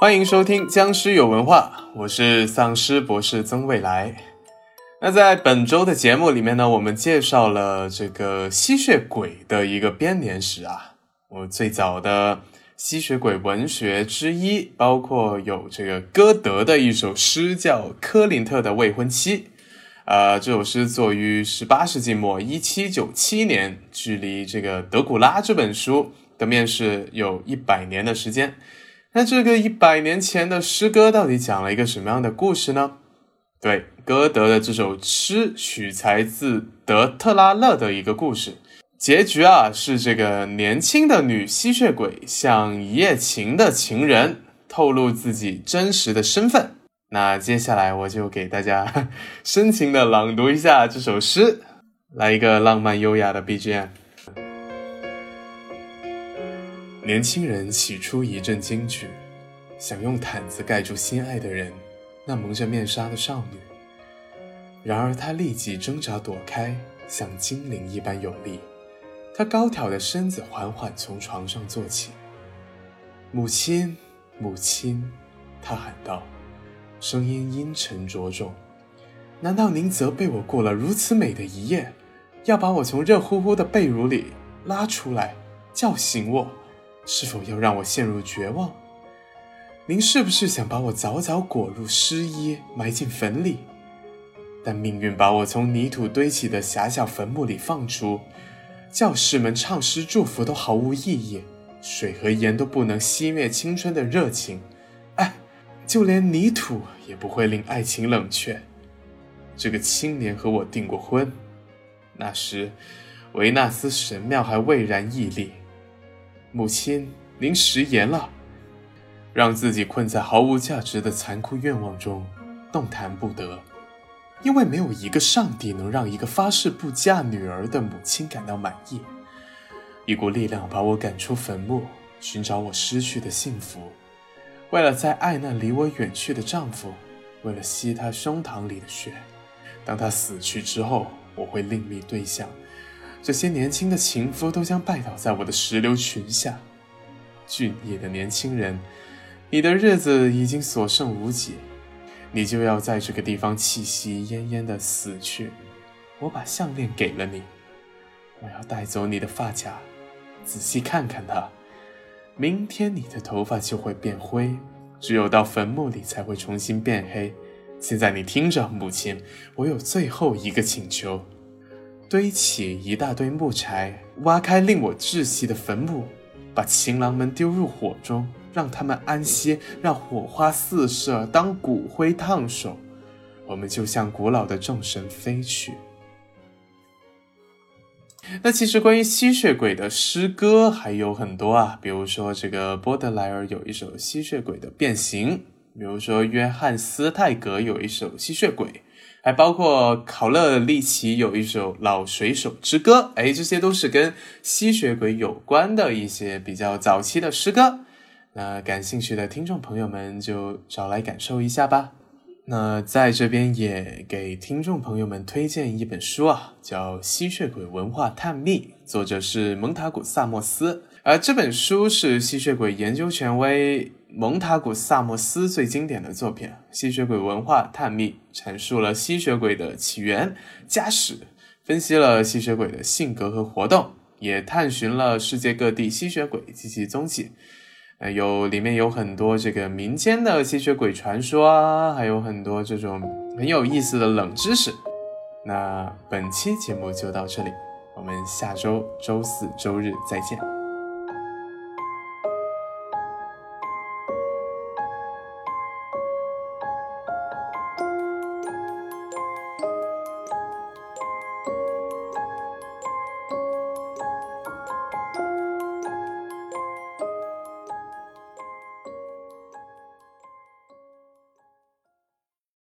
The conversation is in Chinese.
欢迎收听僵尸有文化，我是丧尸博士曾未来。那在本周的节目里面呢，我们介绍了这个吸血鬼的一个编年史啊。我最早的吸血鬼文学之一，包括有这个歌德的一首诗叫《科林特的未婚妻》。呃，这首诗作于十八世纪末，一七九七年，距离这个德古拉这本书的面世有一百年的时间。那这个一百年前的诗歌到底讲了一个什么样的故事呢？对，歌德的这首诗取材自德特拉勒的一个故事，结局啊是这个年轻的女吸血鬼向一夜情的情人透露自己真实的身份。那接下来我就给大家 深情的朗读一下这首诗，来一个浪漫优雅的 BGM。年轻人起初一阵惊惧，想用毯子盖住心爱的人，那蒙着面纱的少女。然而她立即挣扎躲开，像精灵一般有力。她高挑的身子缓缓从床上坐起。母亲，母亲，她喊道。声音阴沉着重，难道您责备我过了如此美的一夜，要把我从热乎乎的被褥里拉出来，叫醒我？是否要让我陷入绝望？您是不是想把我早早裹入湿衣，埋进坟里？但命运把我从泥土堆起的狭小坟墓里放出，教士们唱诗祝福都毫无意义，水和盐都不能熄灭青春的热情。哎就连泥土也不会令爱情冷却。这个青年和我订过婚，那时维纳斯神庙还未然屹立。母亲，您食言了，让自己困在毫无价值的残酷愿望中，动弹不得，因为没有一个上帝能让一个发誓不嫁女儿的母亲感到满意。一股力量把我赶出坟墓，寻找我失去的幸福。为了再爱那离我远去的丈夫，为了吸他胸膛里的血，当他死去之后，我会另觅对象。这些年轻的情夫都将拜倒在我的石榴裙下。俊逸的年轻人，你的日子已经所剩无几，你就要在这个地方气息奄奄的死去。我把项链给了你，我要带走你的发卡，仔细看看它。明天你的头发就会变灰，只有到坟墓里才会重新变黑。现在你听着，母亲，我有最后一个请求：堆起一大堆木柴，挖开令我窒息的坟墓，把情郎们丢入火中，让他们安息，让火花四射，当骨灰烫手，我们就向古老的众神飞去。那其实关于吸血鬼的诗歌还有很多啊，比如说这个波德莱尔有一首《吸血鬼的变形》，比如说约翰斯泰格有一首《吸血鬼》，还包括考勒利奇有一首《老水手之歌》。哎，这些都是跟吸血鬼有关的一些比较早期的诗歌。那感兴趣的听众朋友们就找来感受一下吧。那在这边也给听众朋友们推荐一本书啊，叫《吸血鬼文化探秘》，作者是蒙塔古萨莫斯。而这本书是吸血鬼研究权威蒙塔古萨莫斯最经典的作品，《吸血鬼文化探秘》阐述了吸血鬼的起源、家史，分析了吸血鬼的性格和活动，也探寻了世界各地吸血鬼及其踪迹。呃，有里面有很多这个民间的吸血鬼传说啊，还有很多这种很有意思的冷知识。那本期节目就到这里，我们下周周四周日再见。